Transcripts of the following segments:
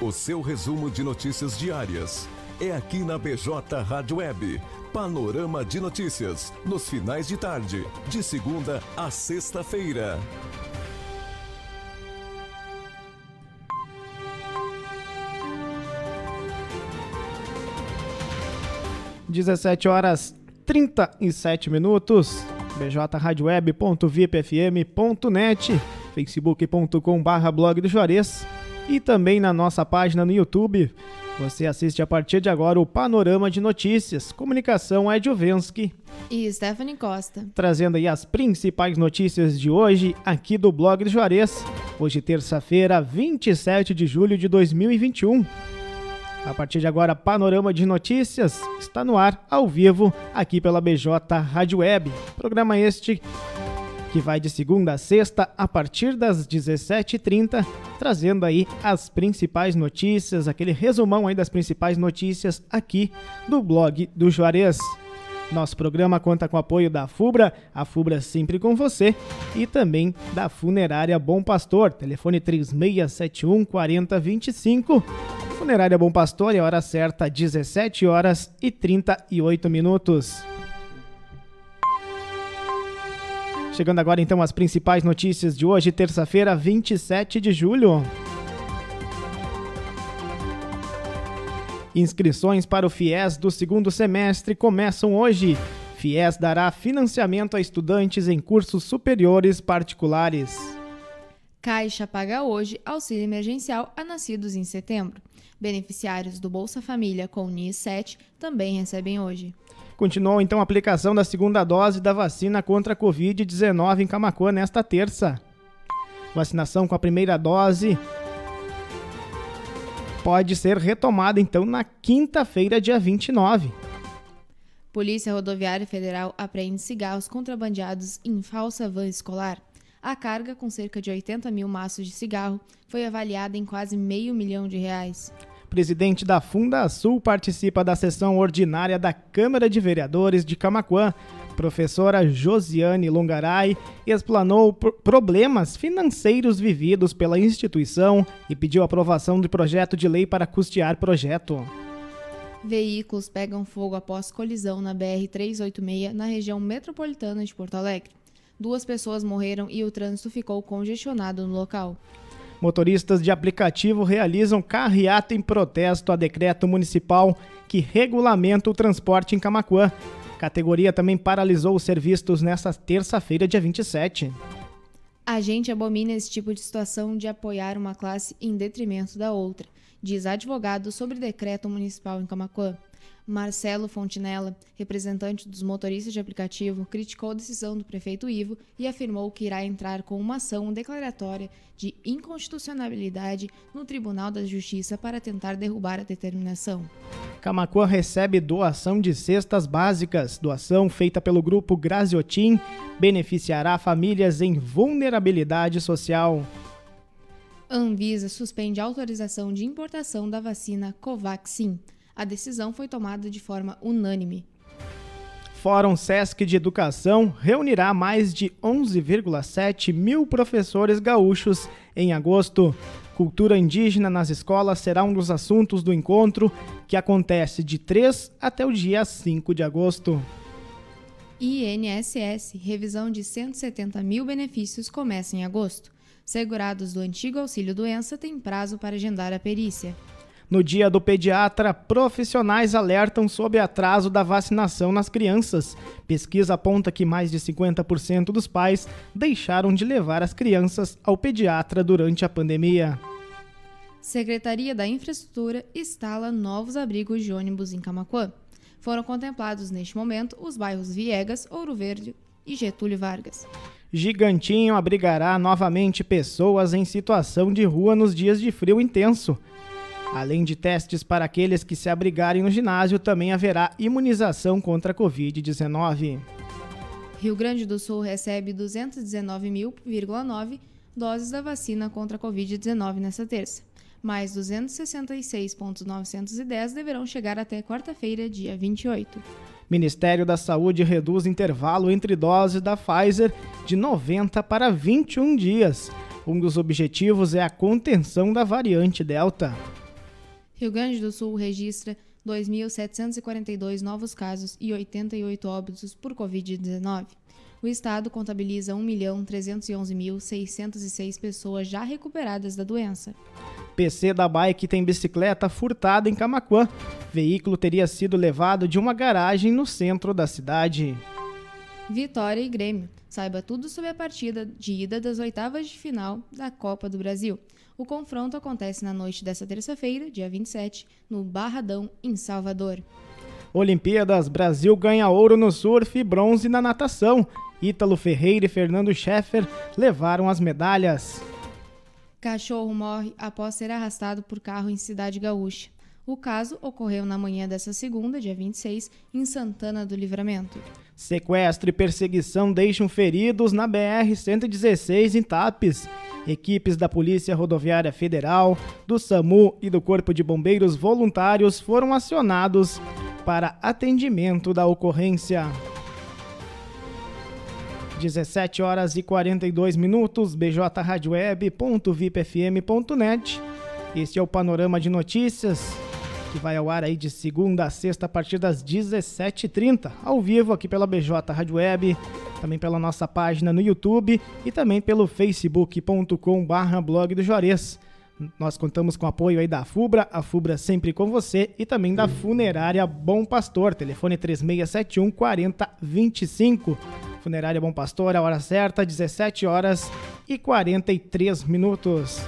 O seu resumo de notícias diárias é aqui na BJ Rádio Web. Panorama de notícias, nos finais de tarde, de segunda a sexta-feira. Dezessete horas trinta e sete minutos. bjradioweb.vipfm.net facebook.com barra blog do Juarez e também na nossa página no YouTube. Você assiste a partir de agora o Panorama de Notícias. Comunicação é Juvensky. E Stephanie Costa. Trazendo aí as principais notícias de hoje aqui do blog do Juarez. Hoje, terça-feira, 27 de julho de 2021. A partir de agora, Panorama de Notícias está no ar, ao vivo, aqui pela BJ Rádio Web. Programa este que vai de segunda a sexta a partir das 17h30, trazendo aí as principais notícias, aquele resumão aí das principais notícias aqui do blog do Juarez. Nosso programa conta com o apoio da FUBRA, a FUBRA sempre com você, e também da Funerária Bom Pastor, telefone 3671 4025. Funerária Bom Pastor a hora certa, 17 horas e 38 minutos. Chegando agora então as principais notícias de hoje, terça-feira, 27 de julho. Inscrições para o FIES do segundo semestre começam hoje. FIES dará financiamento a estudantes em cursos superiores particulares. Caixa paga hoje auxílio emergencial a nascidos em setembro. Beneficiários do Bolsa Família com NIS 7 também recebem hoje. Continuou então a aplicação da segunda dose da vacina contra a Covid-19 em Camacuã nesta terça. Vacinação com a primeira dose pode ser retomada então na quinta-feira, dia 29. Polícia Rodoviária Federal apreende cigarros contrabandeados em falsa van escolar. A carga, com cerca de 80 mil maços de cigarro, foi avaliada em quase meio milhão de reais presidente da Funda Sul, participa da sessão ordinária da Câmara de Vereadores de Camaquã. Professora Josiane Longaray explanou problemas financeiros vividos pela instituição e pediu aprovação do projeto de lei para custear projeto. Veículos pegam fogo após colisão na BR-386 na região metropolitana de Porto Alegre. Duas pessoas morreram e o trânsito ficou congestionado no local. Motoristas de aplicativo realizam carreata em protesto a decreto municipal que regulamenta o transporte em Camacuã. A categoria também paralisou os serviços nesta terça-feira, dia 27. A gente abomina esse tipo de situação de apoiar uma classe em detrimento da outra, diz advogado sobre decreto municipal em Camacuã. Marcelo Fontinella, representante dos motoristas de aplicativo, criticou a decisão do prefeito Ivo e afirmou que irá entrar com uma ação declaratória de inconstitucionalidade no Tribunal da Justiça para tentar derrubar a determinação. Camacuã recebe doação de cestas básicas. Doação feita pelo grupo Graziotin beneficiará famílias em vulnerabilidade social. Anvisa suspende a autorização de importação da vacina Covaxin a decisão foi tomada de forma unânime. Fórum Sesc de Educação reunirá mais de 11,7 mil professores gaúchos em agosto. Cultura indígena nas escolas será um dos assuntos do encontro, que acontece de 3 até o dia 5 de agosto. INSS, revisão de 170 mil benefícios começa em agosto. Segurados do antigo auxílio-doença têm prazo para agendar a perícia. No dia do pediatra, profissionais alertam sobre atraso da vacinação nas crianças. Pesquisa aponta que mais de 50% dos pais deixaram de levar as crianças ao pediatra durante a pandemia. Secretaria da Infraestrutura instala novos abrigos de ônibus em Camacuã. Foram contemplados neste momento os bairros Viegas, Ouro Verde e Getúlio Vargas. Gigantinho abrigará novamente pessoas em situação de rua nos dias de frio intenso. Além de testes para aqueles que se abrigarem no ginásio, também haverá imunização contra a Covid-19. Rio Grande do Sul recebe 219.9 doses da vacina contra a Covid-19 nesta terça. Mais 266.910 deverão chegar até quarta-feira, dia 28. Ministério da Saúde reduz intervalo entre doses da Pfizer de 90 para 21 dias. Um dos objetivos é a contenção da variante Delta. Rio Grande do Sul registra 2.742 novos casos e 88 óbitos por Covid-19. O estado contabiliza 1.311.606 pessoas já recuperadas da doença. PC da bike tem bicicleta furtada em Camaquã. Veículo teria sido levado de uma garagem no centro da cidade. Vitória e Grêmio. Saiba tudo sobre a partida de ida das oitavas de final da Copa do Brasil. O confronto acontece na noite desta terça-feira, dia 27, no Barradão, em Salvador. Olimpíadas, Brasil ganha ouro no surf e bronze na natação. Ítalo Ferreira e Fernando Scheffer levaram as medalhas. Cachorro morre após ser arrastado por carro em Cidade Gaúcha. O caso ocorreu na manhã dessa segunda, dia 26, em Santana do Livramento. Sequestro e perseguição deixam feridos na BR-116 em Tapes. Equipes da Polícia Rodoviária Federal, do SAMU e do Corpo de Bombeiros Voluntários foram acionados para atendimento da ocorrência. 17 horas e 42 minutos, bjradioweb.vipfm.net. Este é o Panorama de Notícias, que vai ao ar aí de segunda a sexta a partir das 17h30, ao vivo aqui pela BJ Rádio Web, também pela nossa página no YouTube e também pelo facebook.com barra blog do Juarez. Nós contamos com o apoio aí da FUBRA, a FUBRA sempre com você, e também da Funerária Bom Pastor, telefone 3671 4025. Funerária Bom Pastor, a hora certa, 17 horas e 43 minutos.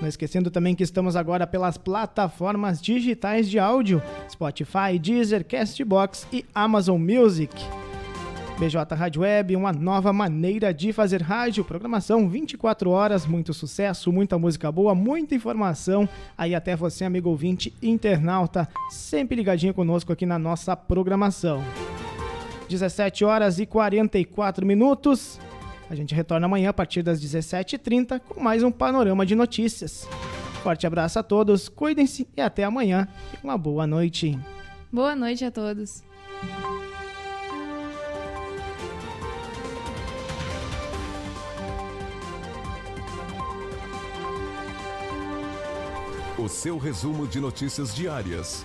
Não esquecendo também que estamos agora pelas plataformas digitais de áudio: Spotify, Deezer, Castbox e Amazon Music. BJ Rádio Web, uma nova maneira de fazer rádio, programação 24 horas, muito sucesso, muita música boa, muita informação. Aí até você, amigo ouvinte, internauta, sempre ligadinho conosco aqui na nossa programação. 17 horas e 44 minutos. A gente retorna amanhã a partir das 17h30 com mais um panorama de notícias. Forte abraço a todos, cuidem-se e até amanhã. Uma boa noite. Boa noite a todos. O seu resumo de notícias diárias